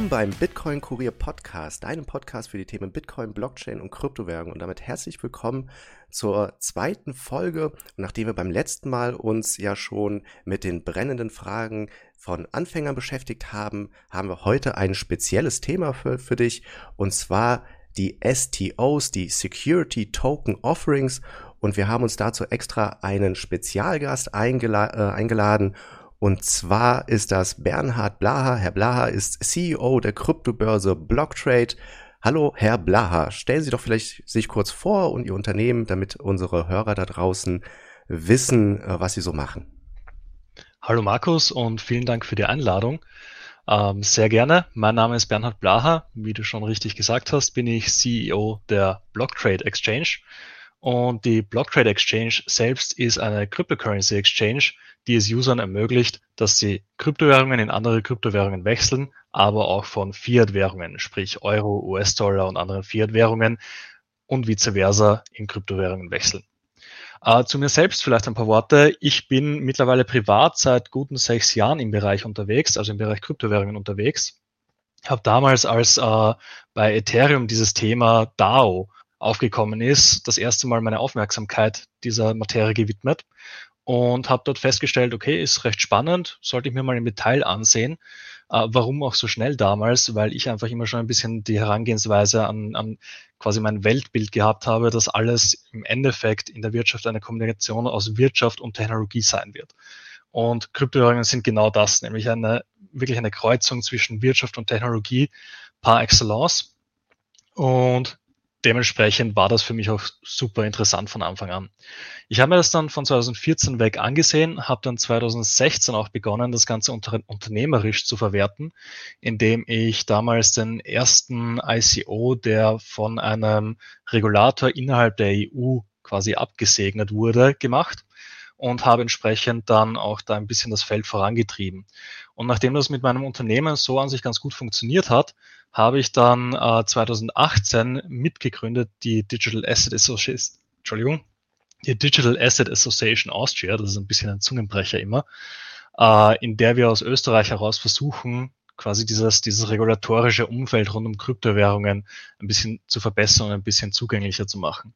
willkommen beim Bitcoin Kurier Podcast, deinem Podcast für die Themen Bitcoin, Blockchain und Kryptowährung. Und damit herzlich willkommen zur zweiten Folge. Und nachdem wir beim letzten Mal uns ja schon mit den brennenden Fragen von Anfängern beschäftigt haben, haben wir heute ein spezielles Thema für, für dich. Und zwar die STOs, die Security Token Offerings. Und wir haben uns dazu extra einen Spezialgast eingela äh, eingeladen. Und zwar ist das Bernhard Blaha. Herr Blaha ist CEO der Kryptobörse Blocktrade. Hallo, Herr Blaha. Stellen Sie doch vielleicht sich kurz vor und Ihr Unternehmen, damit unsere Hörer da draußen wissen, äh, was Sie so machen. Hallo Markus und vielen Dank für die Einladung. Ähm, sehr gerne. Mein Name ist Bernhard Blaha. Wie du schon richtig gesagt hast, bin ich CEO der Blocktrade Exchange. Und die Blocktrade Exchange selbst ist eine Cryptocurrency Exchange, die es Usern ermöglicht, dass sie Kryptowährungen in andere Kryptowährungen wechseln, aber auch von Fiat-Währungen, sprich Euro, US-Dollar und anderen Fiat-Währungen und vice versa in Kryptowährungen wechseln. Äh, zu mir selbst vielleicht ein paar Worte. Ich bin mittlerweile privat seit guten sechs Jahren im Bereich unterwegs, also im Bereich Kryptowährungen unterwegs. Habe damals, als äh, bei Ethereum dieses Thema DAO aufgekommen ist, das erste Mal meine Aufmerksamkeit dieser Materie gewidmet und habe dort festgestellt, okay, ist recht spannend, sollte ich mir mal im Detail ansehen. Äh, warum auch so schnell damals? Weil ich einfach immer schon ein bisschen die Herangehensweise an, an quasi mein Weltbild gehabt habe, dass alles im Endeffekt in der Wirtschaft eine Kombination aus Wirtschaft und Technologie sein wird. Und Kryptowährungen sind genau das, nämlich eine wirklich eine Kreuzung zwischen Wirtschaft und Technologie par excellence. Und dementsprechend war das für mich auch super interessant von Anfang an. Ich habe mir das dann von 2014 weg angesehen, habe dann 2016 auch begonnen, das Ganze unter, unternehmerisch zu verwerten, indem ich damals den ersten ICO, der von einem Regulator innerhalb der EU quasi abgesegnet wurde, gemacht und habe entsprechend dann auch da ein bisschen das Feld vorangetrieben. Und nachdem das mit meinem Unternehmen so an sich ganz gut funktioniert hat, habe ich dann äh, 2018 mitgegründet die Digital Asset Association, Entschuldigung, die Digital Asset Association Austria, das ist ein bisschen ein Zungenbrecher immer, äh, in der wir aus Österreich heraus versuchen, quasi dieses, dieses regulatorische Umfeld rund um Kryptowährungen ein bisschen zu verbessern und ein bisschen zugänglicher zu machen.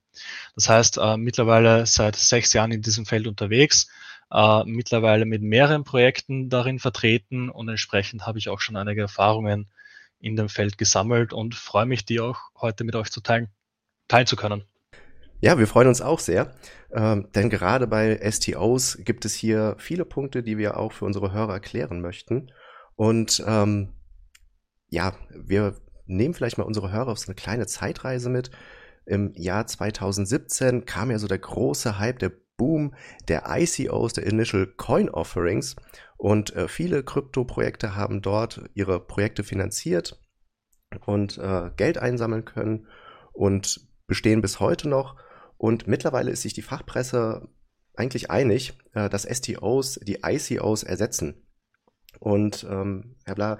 Das heißt, äh, mittlerweile seit sechs Jahren in diesem Feld unterwegs, äh, mittlerweile mit mehreren Projekten darin vertreten und entsprechend habe ich auch schon einige Erfahrungen in dem Feld gesammelt und freue mich, die auch heute mit euch zu teilen, teilen zu können. Ja, wir freuen uns auch sehr, ähm, denn gerade bei STOs gibt es hier viele Punkte, die wir auch für unsere Hörer erklären möchten. Und ähm, ja, wir nehmen vielleicht mal unsere Hörer auf so eine kleine Zeitreise mit. Im Jahr 2017 kam ja so der große Hype, der Boom der ICOs, der Initial Coin Offerings. Und äh, viele Krypto-Projekte haben dort ihre Projekte finanziert und äh, Geld einsammeln können und bestehen bis heute noch. Und mittlerweile ist sich die Fachpresse eigentlich einig, äh, dass STOs die ICOs ersetzen. Und ähm, Herr Bla,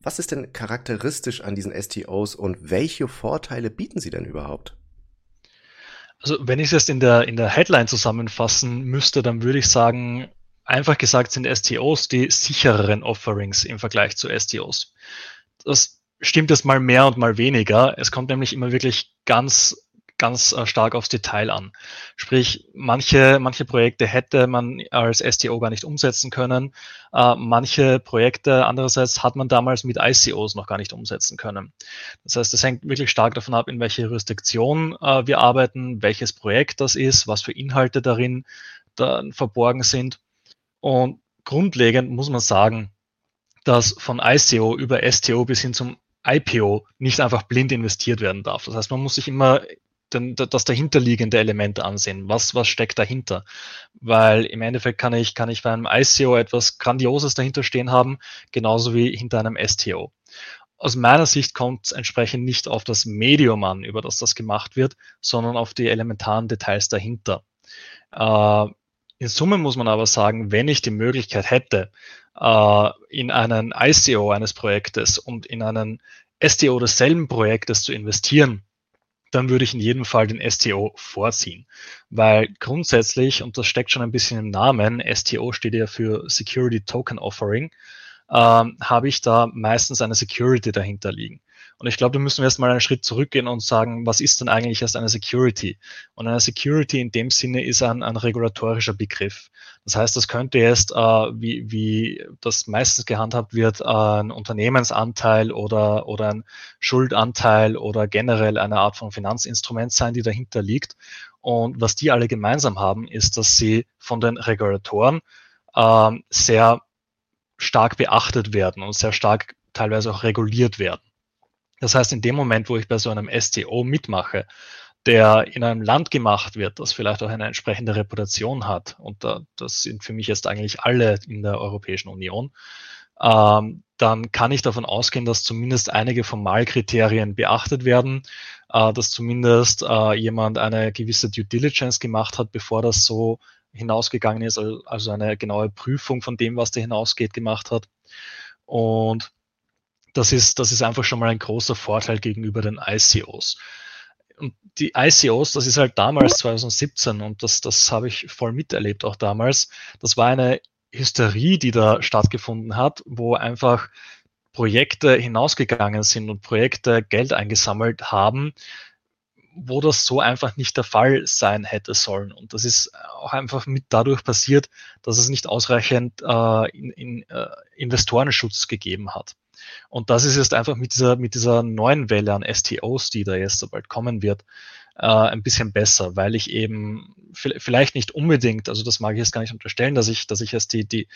was ist denn charakteristisch an diesen STOs und welche Vorteile bieten sie denn überhaupt? Also wenn ich es jetzt in der, in der Headline zusammenfassen müsste, dann würde ich sagen, einfach gesagt sind STOs die sichereren Offerings im Vergleich zu STOs. Das stimmt jetzt mal mehr und mal weniger. Es kommt nämlich immer wirklich ganz ganz äh, stark aufs Detail an. Sprich, manche, manche Projekte hätte man als STO gar nicht umsetzen können. Äh, manche Projekte andererseits hat man damals mit ICOs noch gar nicht umsetzen können. Das heißt, es hängt wirklich stark davon ab, in welche Jurisdiktion äh, wir arbeiten, welches Projekt das ist, was für Inhalte darin da verborgen sind. Und grundlegend muss man sagen, dass von ICO über STO bis hin zum IPO nicht einfach blind investiert werden darf. Das heißt, man muss sich immer den, das dahinterliegende Element ansehen. Was, was steckt dahinter? Weil im Endeffekt kann ich, kann ich bei einem ICO etwas Grandioses dahinter stehen haben, genauso wie hinter einem STO. Aus meiner Sicht kommt es entsprechend nicht auf das Medium an, über das das gemacht wird, sondern auf die elementaren Details dahinter. Äh, in Summe muss man aber sagen, wenn ich die Möglichkeit hätte, äh, in einen ICO eines Projektes und in einen STO desselben Projektes zu investieren, dann würde ich in jedem Fall den STO vorziehen. Weil grundsätzlich, und das steckt schon ein bisschen im Namen, STO steht ja für Security Token Offering, ähm, habe ich da meistens eine Security dahinter liegen. Und ich glaube, da müssen wir erstmal einen Schritt zurückgehen und sagen, was ist denn eigentlich erst eine Security? Und eine Security in dem Sinne ist ein, ein regulatorischer Begriff. Das heißt, das könnte jetzt, äh, wie, wie das meistens gehandhabt wird, äh, ein Unternehmensanteil oder, oder ein Schuldanteil oder generell eine Art von Finanzinstrument sein, die dahinter liegt. Und was die alle gemeinsam haben, ist, dass sie von den Regulatoren äh, sehr stark beachtet werden und sehr stark teilweise auch reguliert werden. Das heißt, in dem Moment, wo ich bei so einem STO mitmache, der in einem Land gemacht wird, das vielleicht auch eine entsprechende Reputation hat, und da, das sind für mich jetzt eigentlich alle in der Europäischen Union, ähm, dann kann ich davon ausgehen, dass zumindest einige Formalkriterien beachtet werden, äh, dass zumindest äh, jemand eine gewisse Due Diligence gemacht hat, bevor das so hinausgegangen ist, also eine genaue Prüfung von dem, was da hinausgeht, gemacht hat. Und das ist, das ist einfach schon mal ein großer Vorteil gegenüber den ICOs. Und die ICOs, das ist halt damals 2017 und das, das habe ich voll miterlebt auch damals. Das war eine Hysterie, die da stattgefunden hat, wo einfach Projekte hinausgegangen sind und Projekte Geld eingesammelt haben, wo das so einfach nicht der Fall sein hätte sollen. Und das ist auch einfach mit dadurch passiert, dass es nicht ausreichend äh, in, in, äh, Investorenschutz gegeben hat. Und das ist jetzt einfach mit dieser, mit dieser neuen Welle an STOs, die da jetzt so bald kommen wird, äh, ein bisschen besser, weil ich eben vielleicht nicht unbedingt, also das mag ich jetzt gar nicht unterstellen, dass ich, dass ich jetzt die, die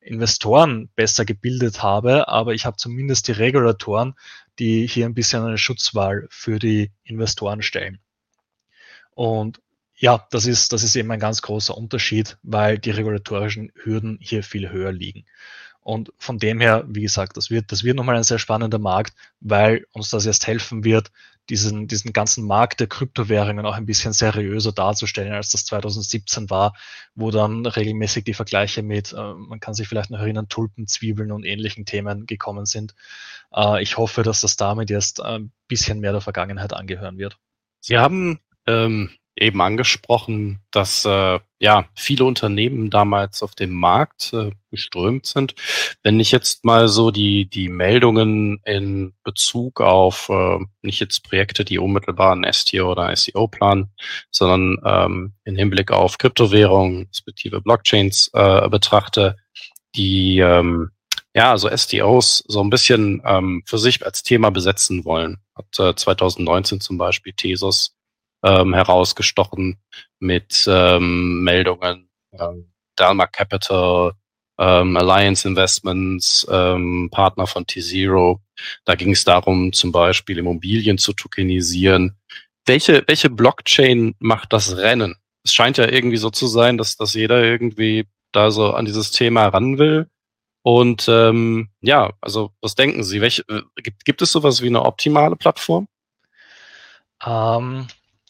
Investoren besser gebildet habe, aber ich habe zumindest die Regulatoren, die hier ein bisschen eine Schutzwahl für die Investoren stellen. Und ja, das ist, das ist eben ein ganz großer Unterschied, weil die regulatorischen Hürden hier viel höher liegen. Und von dem her, wie gesagt, das wird, das wird nochmal ein sehr spannender Markt, weil uns das erst helfen wird, diesen, diesen ganzen Markt der Kryptowährungen auch ein bisschen seriöser darzustellen, als das 2017 war, wo dann regelmäßig die Vergleiche mit, äh, man kann sich vielleicht noch erinnern, Tulpen, Zwiebeln und ähnlichen Themen gekommen sind. Äh, ich hoffe, dass das damit jetzt ein bisschen mehr der Vergangenheit angehören wird. Sie haben ähm, eben angesprochen, dass äh, ja viele Unternehmen damals auf dem Markt äh, geströmt sind. Wenn ich jetzt mal so die die Meldungen in Bezug auf äh, nicht jetzt Projekte, die unmittelbar ein STO oder ICO planen, sondern ähm, in Hinblick auf Kryptowährungen, respektive Blockchains äh, betrachte, die ähm, ja, also STOs so ein bisschen ähm, für sich als Thema besetzen wollen. Hat äh, 2019 zum Beispiel Tesos ähm, herausgestochen mit ähm, Meldungen, ähm, Dalma Capital, ähm, Alliance Investments, ähm, Partner von T-Zero. Da ging es darum, zum Beispiel Immobilien zu tokenisieren. Welche, welche Blockchain macht das Rennen? Es scheint ja irgendwie so zu sein, dass, dass jeder irgendwie da so an dieses Thema ran will. Und ähm, ja, also was denken Sie? Welche, äh, gibt, gibt es sowas wie eine optimale Plattform? Ähm,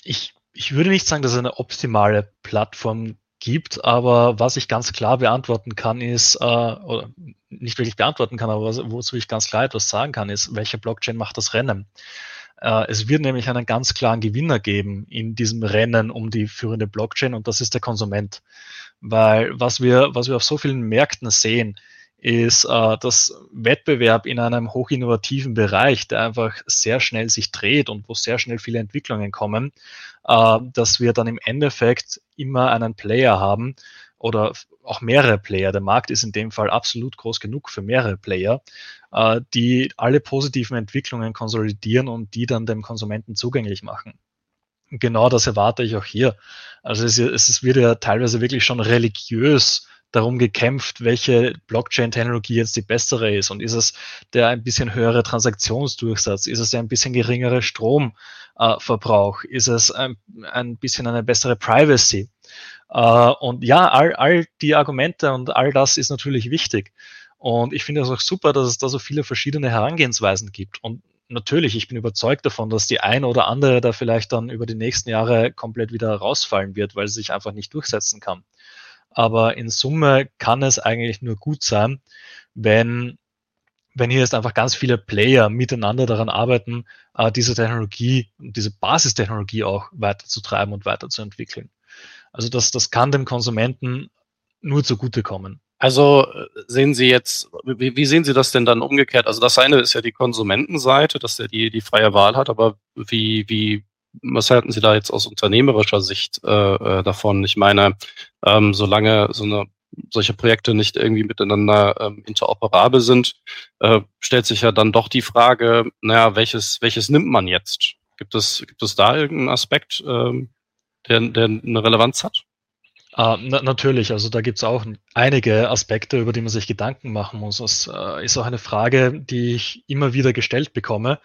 ich, ich würde nicht sagen, dass es eine optimale Plattform gibt, aber was ich ganz klar beantworten kann, ist, äh, oder nicht wirklich beantworten kann, aber wozu ich ganz klar etwas sagen kann, ist, welche Blockchain macht das Rennen? Äh, es wird nämlich einen ganz klaren Gewinner geben in diesem Rennen um die führende Blockchain und das ist der Konsument. Weil was wir, was wir auf so vielen Märkten sehen, ist äh, das Wettbewerb in einem hochinnovativen Bereich, der einfach sehr schnell sich dreht und wo sehr schnell viele Entwicklungen kommen, äh, dass wir dann im Endeffekt immer einen Player haben oder auch mehrere Player. Der Markt ist in dem Fall absolut groß genug für mehrere Player, äh, die alle positiven Entwicklungen konsolidieren und die dann dem Konsumenten zugänglich machen. Genau das erwarte ich auch hier. Also es, es wird ja teilweise wirklich schon religiös darum gekämpft, welche Blockchain-Technologie jetzt die bessere ist. Und ist es der ein bisschen höhere Transaktionsdurchsatz? Ist es der ein bisschen geringere Stromverbrauch? Äh, ist es ein, ein bisschen eine bessere Privacy? Äh, und ja, all, all die Argumente und all das ist natürlich wichtig. Und ich finde es auch super, dass es da so viele verschiedene Herangehensweisen gibt. Und natürlich, ich bin überzeugt davon, dass die eine oder andere da vielleicht dann über die nächsten Jahre komplett wieder rausfallen wird, weil sie sich einfach nicht durchsetzen kann. Aber in Summe kann es eigentlich nur gut sein, wenn, wenn hier jetzt einfach ganz viele Player miteinander daran arbeiten, äh, diese Technologie, diese Basistechnologie auch weiterzutreiben und weiterzuentwickeln. Also das, das kann dem Konsumenten nur zugutekommen. Also sehen Sie jetzt, wie, wie, sehen Sie das denn dann umgekehrt? Also das eine ist ja die Konsumentenseite, dass er die, die freie Wahl hat, aber wie, wie, was halten Sie da jetzt aus unternehmerischer Sicht äh, davon? Ich meine, ähm, solange so eine solche Projekte nicht irgendwie miteinander ähm, interoperabel sind, äh, stellt sich ja dann doch die Frage, naja, welches, welches nimmt man jetzt? Gibt es, gibt es da irgendeinen Aspekt, ähm, der, der eine Relevanz hat? Uh, na, natürlich, also da gibt es auch einige Aspekte, über die man sich Gedanken machen muss. Das äh, ist auch eine Frage, die ich immer wieder gestellt bekomme.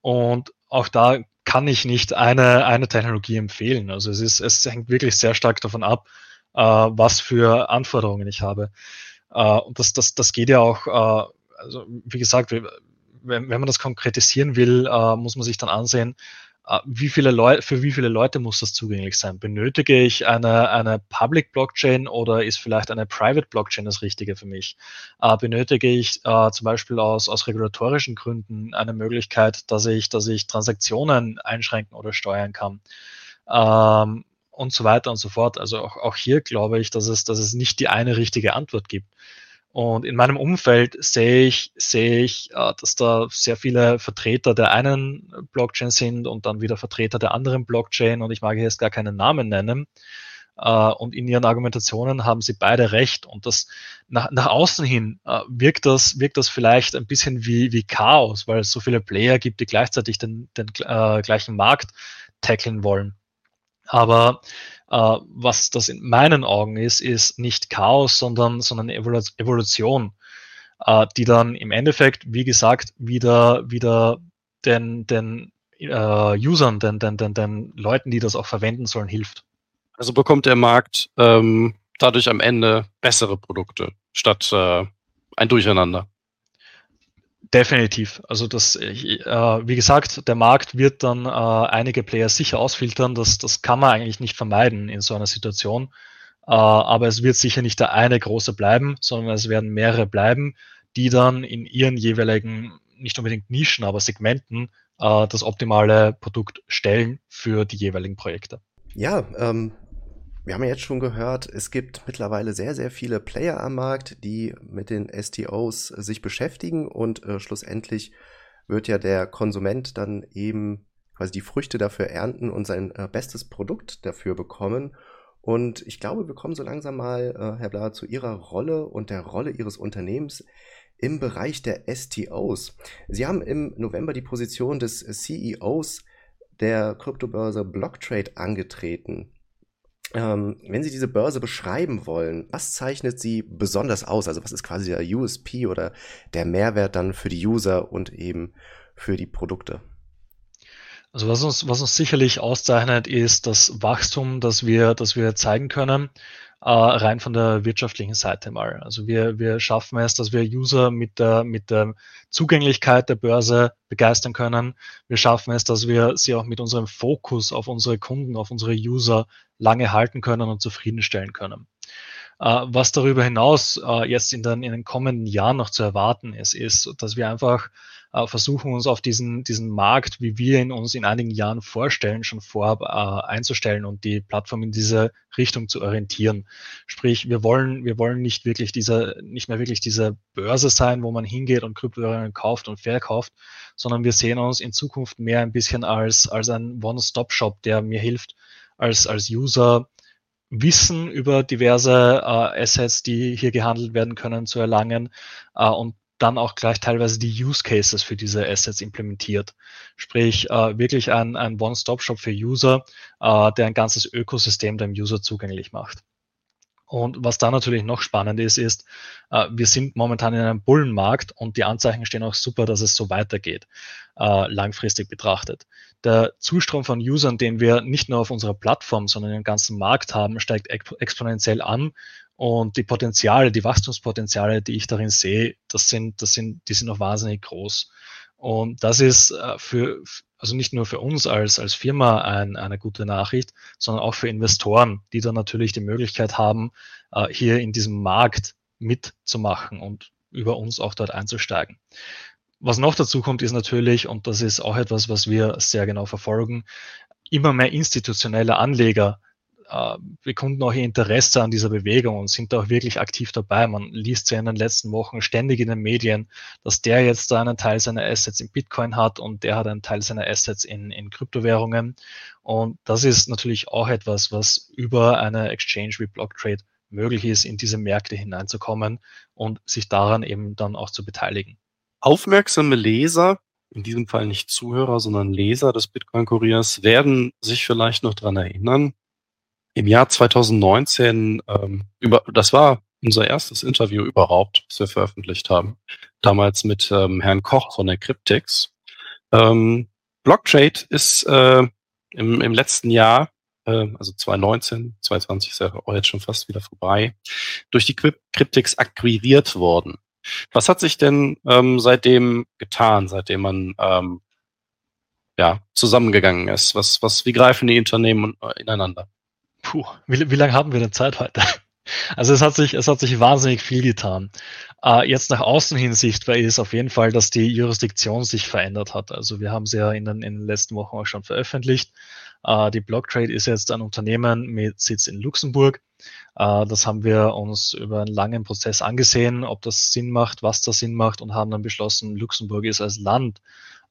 Und auch da kann ich nicht eine, eine Technologie empfehlen. Also es ist, es hängt wirklich sehr stark davon ab, äh, was für Anforderungen ich habe. Äh, und das, das, das geht ja auch, äh, also wie gesagt, wenn, wenn man das konkretisieren will, äh, muss man sich dann ansehen, wie viele Leute, für wie viele Leute muss das zugänglich sein? Benötige ich eine, eine Public Blockchain oder ist vielleicht eine Private Blockchain das Richtige für mich? Äh, benötige ich äh, zum Beispiel aus, aus regulatorischen Gründen eine Möglichkeit, dass ich, dass ich Transaktionen einschränken oder steuern kann? Ähm, und so weiter und so fort. Also auch, auch hier glaube ich, dass es, dass es nicht die eine richtige Antwort gibt. Und in meinem Umfeld sehe ich, sehe ich, äh, dass da sehr viele Vertreter der einen Blockchain sind und dann wieder Vertreter der anderen Blockchain und ich mag jetzt gar keinen Namen nennen. Äh, und in ihren Argumentationen haben sie beide recht. Und das nach, nach außen hin äh, wirkt das, wirkt das vielleicht ein bisschen wie, wie Chaos, weil es so viele Player gibt, die gleichzeitig den, den äh, gleichen Markt tackeln wollen. Aber äh, was das in meinen Augen ist, ist nicht Chaos, sondern, sondern Evolution, äh, die dann im Endeffekt, wie gesagt, wieder, wieder den, den äh, Usern, den, den, den, den Leuten, die das auch verwenden sollen, hilft. Also bekommt der Markt ähm, dadurch am Ende bessere Produkte statt äh, ein Durcheinander. Definitiv. Also das, äh, wie gesagt, der Markt wird dann äh, einige Player sicher ausfiltern. Das, das kann man eigentlich nicht vermeiden in so einer Situation. Äh, aber es wird sicher nicht der eine große bleiben, sondern es werden mehrere bleiben, die dann in ihren jeweiligen, nicht unbedingt Nischen, aber Segmenten äh, das optimale Produkt stellen für die jeweiligen Projekte. Ja, ähm, wir haben ja jetzt schon gehört, es gibt mittlerweile sehr, sehr viele Player am Markt, die mit den STOs sich beschäftigen und äh, schlussendlich wird ja der Konsument dann eben quasi die Früchte dafür ernten und sein äh, bestes Produkt dafür bekommen. Und ich glaube, wir kommen so langsam mal, äh, Herr Blahr, zu Ihrer Rolle und der Rolle Ihres Unternehmens im Bereich der STOs. Sie haben im November die Position des CEOs der Kryptobörse Blocktrade angetreten. Ähm, wenn Sie diese Börse beschreiben wollen, was zeichnet sie besonders aus? Also was ist quasi der USP oder der Mehrwert dann für die User und eben für die Produkte? Also was uns, was uns sicherlich auszeichnet, ist das Wachstum, das wir, das wir zeigen können äh, rein von der wirtschaftlichen Seite mal. Also wir, wir schaffen es, dass wir User mit der, mit der Zugänglichkeit der Börse begeistern können. Wir schaffen es, dass wir sie auch mit unserem Fokus auf unsere Kunden, auf unsere User lange halten können und zufriedenstellen können. Äh, was darüber hinaus äh, jetzt in den, in den kommenden Jahren noch zu erwarten ist, ist, dass wir einfach äh, versuchen uns auf diesen, diesen Markt, wie wir ihn uns in einigen Jahren vorstellen, schon vorab einzustellen und die Plattform in diese Richtung zu orientieren. Sprich, wir wollen, wir wollen nicht wirklich diese, nicht mehr wirklich diese Börse sein, wo man hingeht und Kryptowährungen kauft und verkauft, sondern wir sehen uns in Zukunft mehr ein bisschen als, als ein One-Stop-Shop, der mir hilft, als, als User Wissen über diverse äh, Assets, die hier gehandelt werden können, zu erlangen äh, und dann auch gleich teilweise die Use Cases für diese Assets implementiert. Sprich, äh, wirklich ein, ein One-Stop-Shop für User, äh, der ein ganzes Ökosystem dem User zugänglich macht. Und was da natürlich noch spannend ist, ist, äh, wir sind momentan in einem Bullenmarkt und die Anzeichen stehen auch super, dass es so weitergeht, äh, langfristig betrachtet. Der Zustrom von Usern, den wir nicht nur auf unserer Plattform, sondern im ganzen Markt haben, steigt exponentiell an und die Potenziale, die Wachstumspotenziale, die ich darin sehe, das sind, das sind, die sind noch wahnsinnig groß. Und das ist äh, für, also nicht nur für uns als, als Firma ein, eine gute Nachricht, sondern auch für Investoren, die dann natürlich die Möglichkeit haben, äh, hier in diesem Markt mitzumachen und über uns auch dort einzusteigen. Was noch dazu kommt, ist natürlich, und das ist auch etwas, was wir sehr genau verfolgen, immer mehr institutionelle Anleger äh, bekunden auch ihr Interesse an dieser Bewegung und sind auch wirklich aktiv dabei. Man liest ja in den letzten Wochen ständig in den Medien, dass der jetzt da einen Teil seiner Assets in Bitcoin hat und der hat einen Teil seiner Assets in, in Kryptowährungen. Und das ist natürlich auch etwas, was über eine Exchange wie Blocktrade möglich ist, in diese Märkte hineinzukommen und sich daran eben dann auch zu beteiligen. Aufmerksame Leser in diesem Fall nicht Zuhörer, sondern Leser des Bitcoin-Kuriers, werden sich vielleicht noch dran erinnern. Im Jahr 2019, ähm, über, das war unser erstes Interview überhaupt, das wir veröffentlicht haben. Damals mit ähm, Herrn Koch von der Cryptix. Ähm, Blocktrade ist äh, im, im letzten Jahr, äh, also 2019, 2020 ist ja auch jetzt schon fast wieder vorbei, durch die Cryptix akquiriert worden. Was hat sich denn ähm, seitdem getan, seitdem man ähm, ja, zusammengegangen ist? Was, was, wie greifen die Unternehmen äh, ineinander? Puh, wie, wie lange haben wir denn Zeit heute? Also es hat sich, es hat sich wahnsinnig viel getan. Äh, jetzt nach außen hin sichtbar ist auf jeden Fall, dass die Jurisdiktion sich verändert hat. Also wir haben sie ja in den, in den letzten Wochen auch schon veröffentlicht. Äh, die Blocktrade ist jetzt ein Unternehmen mit Sitz in Luxemburg. Äh, das haben wir uns über einen langen Prozess angesehen, ob das Sinn macht, was das Sinn macht und haben dann beschlossen, Luxemburg ist als Land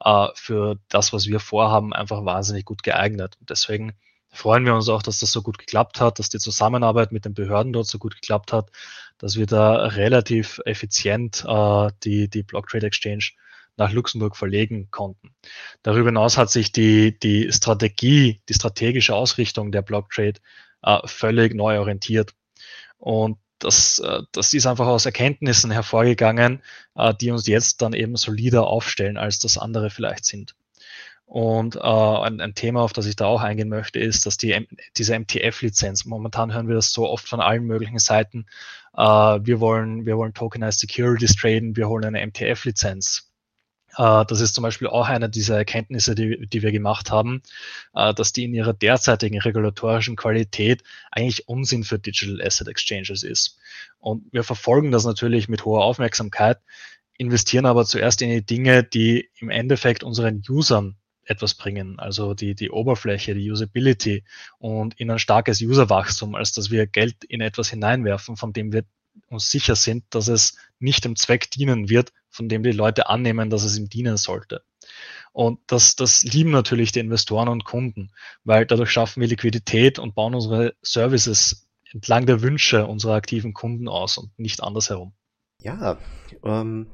äh, für das, was wir vorhaben, einfach wahnsinnig gut geeignet. Und deswegen freuen wir uns auch, dass das so gut geklappt hat, dass die Zusammenarbeit mit den Behörden dort so gut geklappt hat, dass wir da relativ effizient äh, die, die Block Trade Exchange nach Luxemburg verlegen konnten. Darüber hinaus hat sich die, die Strategie, die strategische Ausrichtung der Block Trade äh, völlig neu orientiert. Und das, äh, das ist einfach aus Erkenntnissen hervorgegangen, äh, die uns jetzt dann eben solider aufstellen, als das andere vielleicht sind. Und äh, ein, ein, Thema, auf das ich da auch eingehen möchte, ist, dass die, diese MTF-Lizenz, momentan hören wir das so oft von allen möglichen Seiten, äh, wir, wollen, wir wollen Tokenized Securities traden, wir holen eine MTF-Lizenz. Äh, das ist zum Beispiel auch eine dieser Erkenntnisse, die, die wir gemacht haben, äh, dass die in ihrer derzeitigen regulatorischen Qualität eigentlich Unsinn für Digital Asset Exchanges ist. Und wir verfolgen das natürlich mit hoher Aufmerksamkeit, investieren aber zuerst in die Dinge, die im Endeffekt unseren Usern etwas bringen, also die, die Oberfläche, die Usability und in ein starkes Userwachstum, als dass wir Geld in etwas hineinwerfen, von dem wir uns sicher sind, dass es nicht dem Zweck dienen wird, von dem die Leute annehmen, dass es ihm dienen sollte. Und das, das lieben natürlich die Investoren und Kunden, weil dadurch schaffen wir Liquidität und bauen unsere Services entlang der Wünsche unserer aktiven Kunden aus und nicht andersherum. Ja, ähm,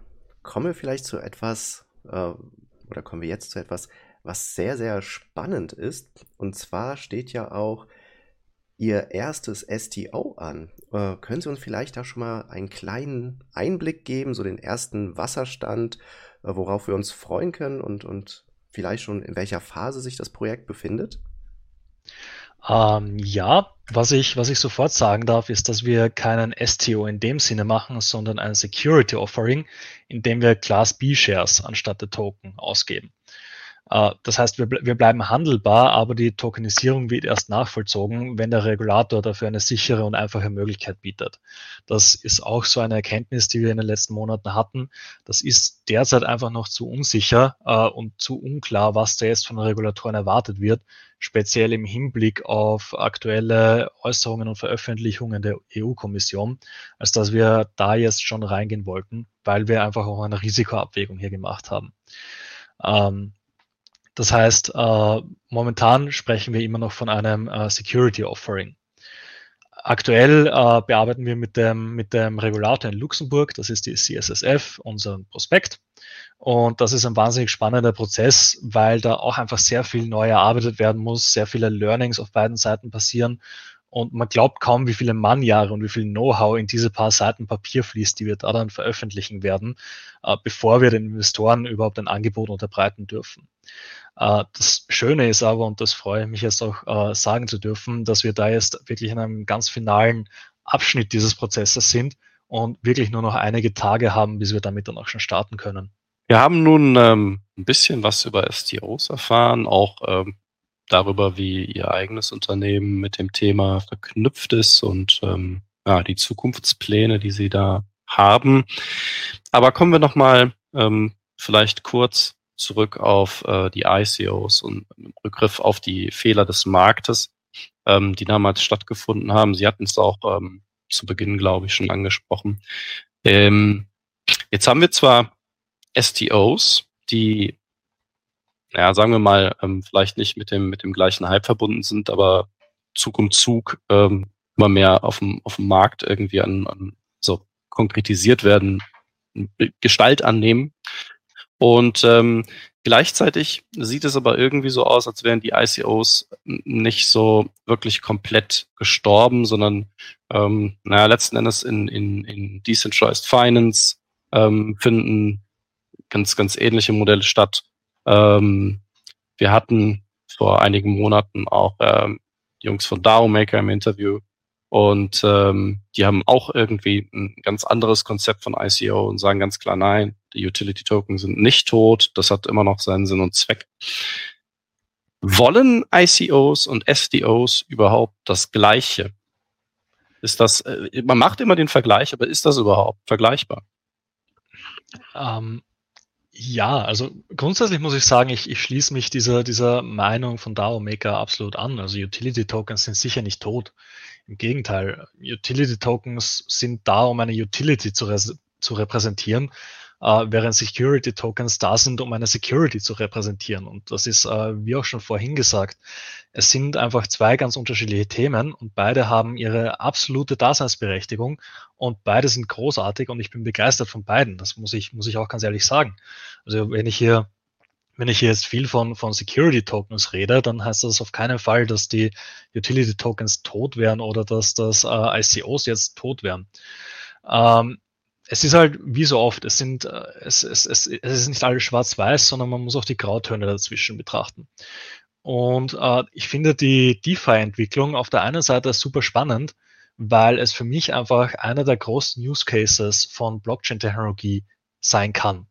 kommen wir vielleicht zu etwas, äh, oder kommen wir jetzt zu etwas, was sehr, sehr spannend ist. Und zwar steht ja auch Ihr erstes STO an. Äh, können Sie uns vielleicht da schon mal einen kleinen Einblick geben, so den ersten Wasserstand, äh, worauf wir uns freuen können und, und vielleicht schon in welcher Phase sich das Projekt befindet? Ähm, ja, was ich, was ich sofort sagen darf, ist, dass wir keinen STO in dem Sinne machen, sondern ein Security Offering, in dem wir Class B Shares anstatt der Token ausgeben. Äh, das heißt, wir, wir bleiben handelbar, aber die Tokenisierung wird erst nachvollzogen, wenn der Regulator dafür eine sichere und einfache Möglichkeit bietet. Das ist auch so eine Erkenntnis, die wir in den letzten Monaten hatten. Das ist derzeit einfach noch zu unsicher äh, und zu unklar, was da jetzt von Regulatoren erwartet wird, speziell im Hinblick auf aktuelle Äußerungen und Veröffentlichungen der EU-Kommission, als dass wir da jetzt schon reingehen wollten, weil wir einfach auch eine Risikoabwägung hier gemacht haben. Ähm, das heißt, äh, momentan sprechen wir immer noch von einem äh, Security Offering. Aktuell äh, bearbeiten wir mit dem, mit dem Regulator in Luxemburg, das ist die CSSF, unseren Prospekt. Und das ist ein wahnsinnig spannender Prozess, weil da auch einfach sehr viel neu erarbeitet werden muss, sehr viele Learnings auf beiden Seiten passieren. Und man glaubt kaum, wie viele Mannjahre und wie viel Know-how in diese paar Seiten Papier fließt, die wir da dann veröffentlichen werden, äh, bevor wir den Investoren überhaupt ein Angebot unterbreiten dürfen. Äh, das Schöne ist aber, und das freue ich mich jetzt auch äh, sagen zu dürfen, dass wir da jetzt wirklich in einem ganz finalen Abschnitt dieses Prozesses sind und wirklich nur noch einige Tage haben, bis wir damit dann auch schon starten können. Wir haben nun ähm, ein bisschen was über STOs erfahren, auch ähm, darüber, wie Ihr eigenes Unternehmen mit dem Thema verknüpft ist und ähm, ja, die Zukunftspläne, die Sie da haben. Aber kommen wir nochmal ähm, vielleicht kurz zurück auf äh, die ICOs und im Rückgriff auf die Fehler des Marktes. ähm, die damals stattgefunden haben. Sie hatten es auch ähm, zu Beginn, glaube ich, schon angesprochen. Ähm, jetzt haben wir zwar STOs, die, naja, sagen wir mal, ähm, vielleicht nicht mit dem, mit dem gleichen Hype verbunden sind, aber Zug um Zug ähm, immer mehr auf dem, auf dem Markt irgendwie an, an so konkretisiert werden, Gestalt annehmen. Und ähm, gleichzeitig sieht es aber irgendwie so aus, als wären die ICOs nicht so wirklich komplett gestorben, sondern ähm, naja, letzten Endes in, in, in Decentralized Finance ähm, finden ganz, ganz ähnliche Modelle statt. Ähm, wir hatten vor einigen Monaten auch ähm, Jungs von DAO Maker im Interview und ähm, die haben auch irgendwie ein ganz anderes Konzept von ICO und sagen ganz klar, nein, die Utility Token sind nicht tot, das hat immer noch seinen Sinn und Zweck. Wollen ICOs und SDOs überhaupt das Gleiche? Ist das, äh, man macht immer den Vergleich, aber ist das überhaupt vergleichbar? Ähm, ja, also grundsätzlich muss ich sagen, ich, ich schließe mich dieser, dieser Meinung von DAO Maker absolut an. Also Utility Tokens sind sicher nicht tot. Im Gegenteil, Utility Tokens sind da, um eine Utility zu, zu repräsentieren, äh, während Security Tokens da sind, um eine Security zu repräsentieren. Und das ist, äh, wie auch schon vorhin gesagt, es sind einfach zwei ganz unterschiedliche Themen und beide haben ihre absolute Daseinsberechtigung und beide sind großartig und ich bin begeistert von beiden. Das muss ich, muss ich auch ganz ehrlich sagen. Also wenn ich hier wenn ich jetzt viel von, von Security Tokens rede, dann heißt das auf keinen Fall, dass die Utility Tokens tot wären oder dass das äh, ICOs jetzt tot wären. Ähm, es ist halt wie so oft, es sind, äh, es, es, es, es ist nicht alles schwarz-weiß, sondern man muss auch die Grautöne dazwischen betrachten. Und äh, ich finde die DeFi-Entwicklung auf der einen Seite super spannend, weil es für mich einfach einer der großen Use Cases von Blockchain-Technologie sein kann.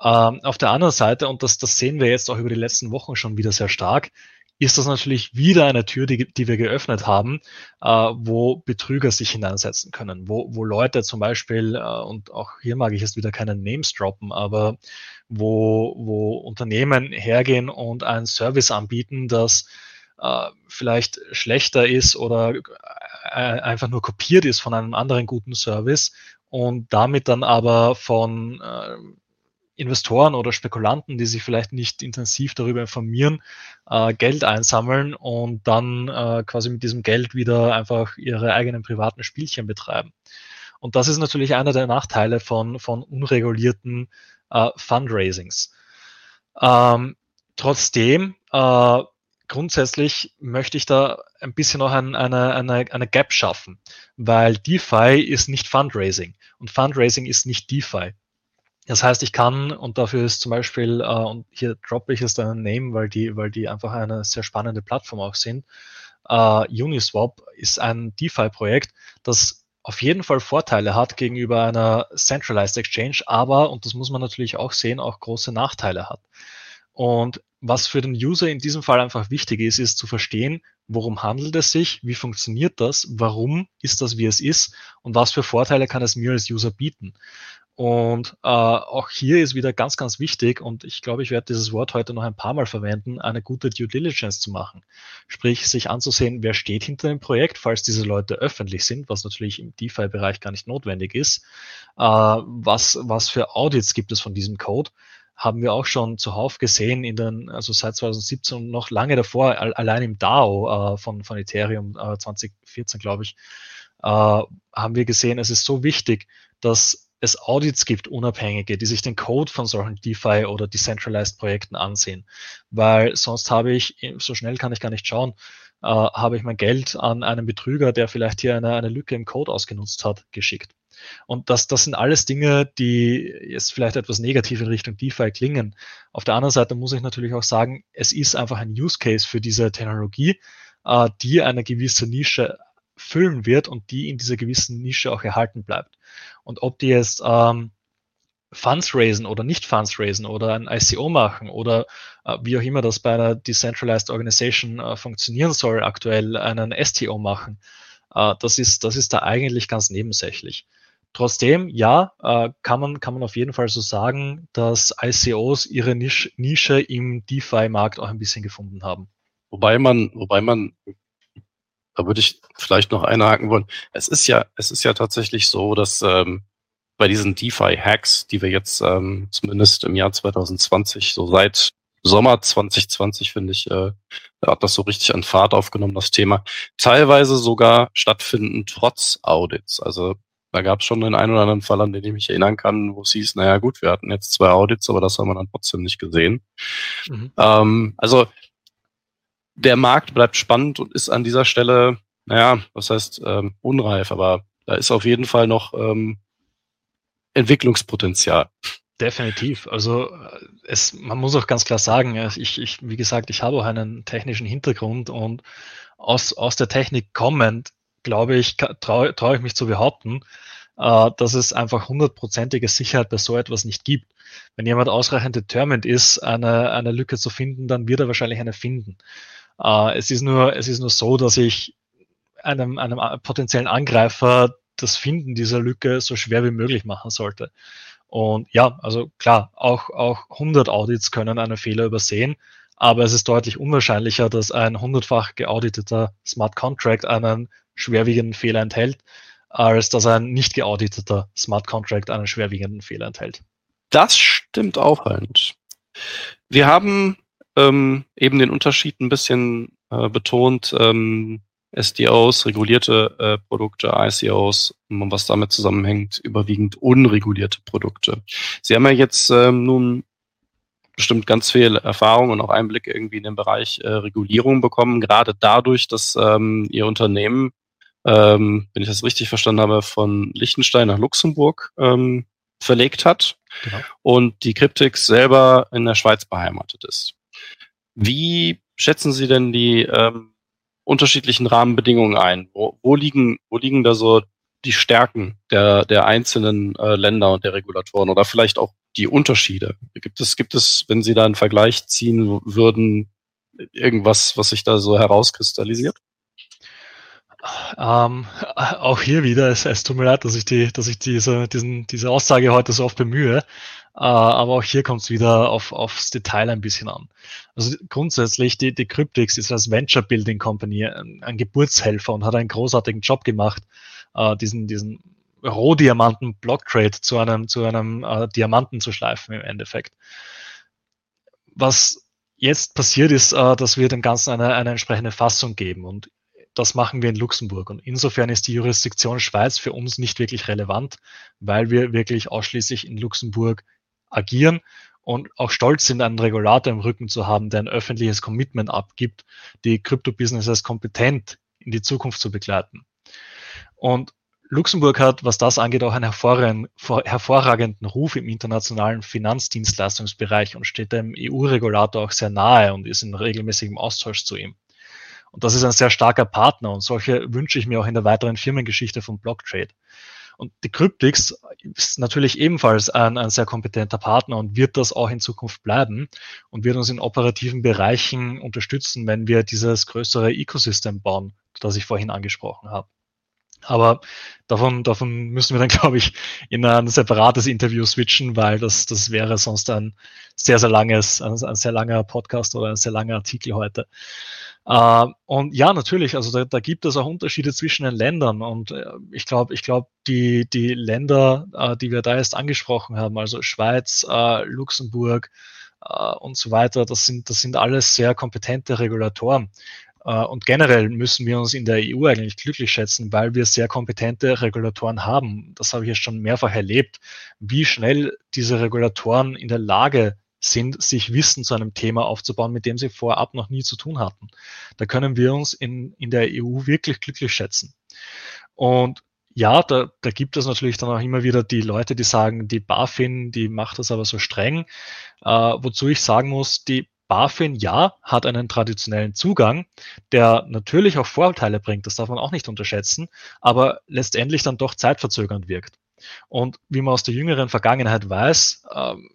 Ähm, auf der anderen Seite, und das, das sehen wir jetzt auch über die letzten Wochen schon wieder sehr stark, ist das natürlich wieder eine Tür, die, die wir geöffnet haben, äh, wo Betrüger sich hineinsetzen können, wo, wo Leute zum Beispiel, äh, und auch hier mag ich jetzt wieder keine Names droppen, aber wo, wo Unternehmen hergehen und einen Service anbieten, das äh, vielleicht schlechter ist oder äh, einfach nur kopiert ist von einem anderen guten Service und damit dann aber von äh, Investoren oder Spekulanten, die sich vielleicht nicht intensiv darüber informieren, äh, Geld einsammeln und dann äh, quasi mit diesem Geld wieder einfach ihre eigenen privaten Spielchen betreiben. Und das ist natürlich einer der Nachteile von, von unregulierten äh, Fundraisings. Ähm, trotzdem, äh, grundsätzlich möchte ich da ein bisschen noch ein, eine, eine, eine Gap schaffen, weil DeFi ist nicht Fundraising und Fundraising ist nicht DeFi. Das heißt, ich kann, und dafür ist zum Beispiel, äh, und hier droppe ich jetzt einen Name, weil die, weil die einfach eine sehr spannende Plattform auch sind. Äh, Uniswap ist ein DeFi-Projekt, das auf jeden Fall Vorteile hat gegenüber einer Centralized Exchange, aber, und das muss man natürlich auch sehen, auch große Nachteile hat. Und was für den User in diesem Fall einfach wichtig ist, ist zu verstehen, worum handelt es sich, wie funktioniert das, warum ist das, wie es ist und was für Vorteile kann es mir als User bieten. Und äh, auch hier ist wieder ganz, ganz wichtig, und ich glaube, ich werde dieses Wort heute noch ein paar Mal verwenden, eine gute Due Diligence zu machen. Sprich, sich anzusehen, wer steht hinter dem Projekt, falls diese Leute öffentlich sind, was natürlich im DeFi-Bereich gar nicht notwendig ist. Äh, was, was für Audits gibt es von diesem Code? Haben wir auch schon zuhauf gesehen in den, also seit 2017 und noch lange davor, allein im DAO äh, von, von Ethereum äh, 2014, glaube ich, äh, haben wir gesehen, es ist so wichtig, dass es Audits gibt, unabhängige, die sich den Code von solchen DeFi oder Decentralized Projekten ansehen. Weil sonst habe ich, so schnell kann ich gar nicht schauen, äh, habe ich mein Geld an einen Betrüger, der vielleicht hier eine, eine Lücke im Code ausgenutzt hat, geschickt. Und das, das sind alles Dinge, die jetzt vielleicht etwas negativ in Richtung DeFi klingen. Auf der anderen Seite muss ich natürlich auch sagen, es ist einfach ein Use Case für diese Technologie, äh, die eine gewisse Nische füllen wird und die in dieser gewissen Nische auch erhalten bleibt. Und ob die jetzt ähm, Funds raisen oder nicht Funds raisen oder ein ICO machen oder äh, wie auch immer das bei einer Decentralized Organization äh, funktionieren soll, aktuell einen STO machen, äh, das, ist, das ist da eigentlich ganz nebensächlich. Trotzdem, ja, äh, kann, man, kann man auf jeden Fall so sagen, dass ICOs ihre Nische, Nische im DeFi-Markt auch ein bisschen gefunden haben. Wobei man, wobei man da würde ich vielleicht noch einhaken wollen. Es ist ja, es ist ja tatsächlich so, dass ähm, bei diesen DeFi-Hacks, die wir jetzt ähm, zumindest im Jahr 2020, so seit Sommer 2020, finde ich, äh, hat das so richtig an Fahrt aufgenommen, das Thema. Teilweise sogar stattfinden trotz Audits. Also da gab es schon den einen oder anderen Fall, an den ich mich erinnern kann, wo es hieß, naja gut, wir hatten jetzt zwei Audits, aber das haben wir dann trotzdem nicht gesehen. Mhm. Ähm, also der Markt bleibt spannend und ist an dieser Stelle, naja, was heißt ähm, unreif, aber da ist auf jeden Fall noch ähm, Entwicklungspotenzial. Definitiv. Also es, man muss auch ganz klar sagen, ich, ich, wie gesagt, ich habe auch einen technischen Hintergrund und aus, aus der Technik kommend, glaube ich, traue trau ich mich zu behaupten, äh, dass es einfach hundertprozentige Sicherheit bei so etwas nicht gibt. Wenn jemand ausreichend determined ist, eine, eine Lücke zu finden, dann wird er wahrscheinlich eine finden. Äh, es ist nur, es ist nur so, dass ich einem, einem potenziellen Angreifer das Finden dieser Lücke so schwer wie möglich machen sollte. Und ja, also klar, auch, auch 100 Audits können einen Fehler übersehen, aber es ist deutlich unwahrscheinlicher, dass ein hundertfach geauditeter Smart Contract einen schwerwiegenden Fehler enthält, als dass ein nicht geauditeter Smart Contract einen schwerwiegenden Fehler enthält. Das stimmt auffallend. Wir haben ähm, eben den Unterschied ein bisschen äh, betont. Ähm, SDOs, regulierte äh, Produkte, ICOs, und was damit zusammenhängt, überwiegend unregulierte Produkte. Sie haben ja jetzt ähm, nun bestimmt ganz viel Erfahrung und auch Einblick irgendwie in den Bereich äh, Regulierung bekommen, gerade dadurch, dass ähm, Ihr Unternehmen, ähm, wenn ich das richtig verstanden habe, von Liechtenstein nach Luxemburg ähm, verlegt hat genau. und die Cryptix selber in der Schweiz beheimatet ist. Wie schätzen Sie denn die ähm, unterschiedlichen Rahmenbedingungen ein? Wo, wo, liegen, wo liegen da so die Stärken der, der einzelnen äh, Länder und der Regulatoren oder vielleicht auch die Unterschiede? Gibt es, gibt es, wenn Sie da einen Vergleich ziehen würden, irgendwas, was sich da so herauskristallisiert? Ähm, auch hier wieder, es, es tut mir leid, dass ich, die, dass ich diese, diesen, diese Aussage heute so oft bemühe, äh, aber auch hier kommt es wieder auf, aufs Detail ein bisschen an. Also grundsätzlich, die, die Cryptix ist als Venture Building Company ein, ein Geburtshelfer und hat einen großartigen Job gemacht, äh, diesen, diesen Rohdiamanten Block Trade zu einem, zu einem äh, Diamanten zu schleifen im Endeffekt. Was jetzt passiert ist, äh, dass wir dem Ganzen eine, eine entsprechende Fassung geben und das machen wir in Luxemburg. Und insofern ist die Jurisdiktion Schweiz für uns nicht wirklich relevant, weil wir wirklich ausschließlich in Luxemburg agieren und auch stolz sind, einen Regulator im Rücken zu haben, der ein öffentliches Commitment abgibt, die Krypto-Businesses kompetent in die Zukunft zu begleiten. Und Luxemburg hat, was das angeht, auch einen hervorragenden Ruf im internationalen Finanzdienstleistungsbereich und steht dem EU-Regulator auch sehr nahe und ist in regelmäßigem Austausch zu ihm. Und das ist ein sehr starker Partner und solche wünsche ich mir auch in der weiteren Firmengeschichte von Blocktrade. Und die Cryptix ist natürlich ebenfalls ein, ein sehr kompetenter Partner und wird das auch in Zukunft bleiben und wird uns in operativen Bereichen unterstützen, wenn wir dieses größere Ecosystem bauen, das ich vorhin angesprochen habe. Aber davon, davon müssen wir dann, glaube ich, in ein separates Interview switchen, weil das, das wäre sonst ein sehr, sehr langes, ein, ein sehr langer Podcast oder ein sehr langer Artikel heute. Äh, und ja, natürlich, also da, da gibt es auch Unterschiede zwischen den Ländern. Und äh, ich glaube, ich glaube, die, die Länder, äh, die wir da jetzt angesprochen haben, also Schweiz, äh, Luxemburg und so weiter, das sind, das sind alles sehr kompetente Regulatoren. Und generell müssen wir uns in der EU eigentlich glücklich schätzen, weil wir sehr kompetente Regulatoren haben. Das habe ich jetzt schon mehrfach erlebt, wie schnell diese Regulatoren in der Lage sind, sich Wissen zu einem Thema aufzubauen, mit dem sie vorab noch nie zu tun hatten. Da können wir uns in, in der EU wirklich glücklich schätzen. Und ja, da, da gibt es natürlich dann auch immer wieder die Leute, die sagen, die BaFin, die macht das aber so streng. Äh, wozu ich sagen muss, die BaFin, ja, hat einen traditionellen Zugang, der natürlich auch Vorteile bringt, das darf man auch nicht unterschätzen, aber letztendlich dann doch zeitverzögernd wirkt. Und wie man aus der jüngeren Vergangenheit weiß, ähm,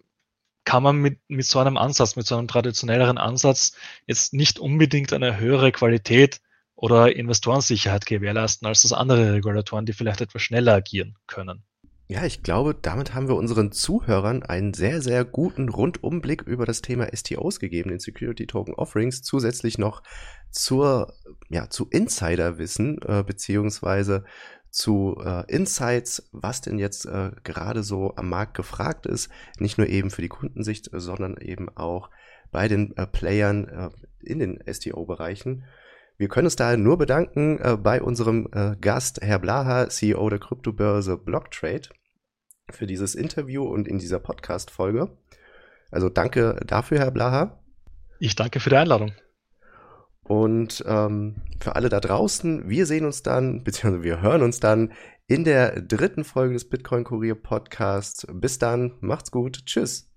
kann man mit, mit so einem Ansatz, mit so einem traditionelleren Ansatz jetzt nicht unbedingt eine höhere Qualität oder Investorensicherheit gewährleisten als das andere Regulatoren, die vielleicht etwas schneller agieren können. Ja, ich glaube, damit haben wir unseren Zuhörern einen sehr, sehr guten Rundumblick über das Thema STOs gegeben, den Security Token Offerings, zusätzlich noch zur, ja, zu Insiderwissen, äh, beziehungsweise zu äh, Insights, was denn jetzt äh, gerade so am Markt gefragt ist, nicht nur eben für die Kundensicht, sondern eben auch bei den äh, Playern äh, in den STO-Bereichen. Wir können uns da nur bedanken äh, bei unserem äh, Gast, Herr Blaha, CEO der Kryptobörse Blocktrade für dieses Interview und in dieser Podcast-Folge. Also danke dafür, Herr Blaha. Ich danke für die Einladung. Und ähm, für alle da draußen, wir sehen uns dann, beziehungsweise wir hören uns dann in der dritten Folge des Bitcoin Kurier Podcasts. Bis dann, macht's gut, tschüss.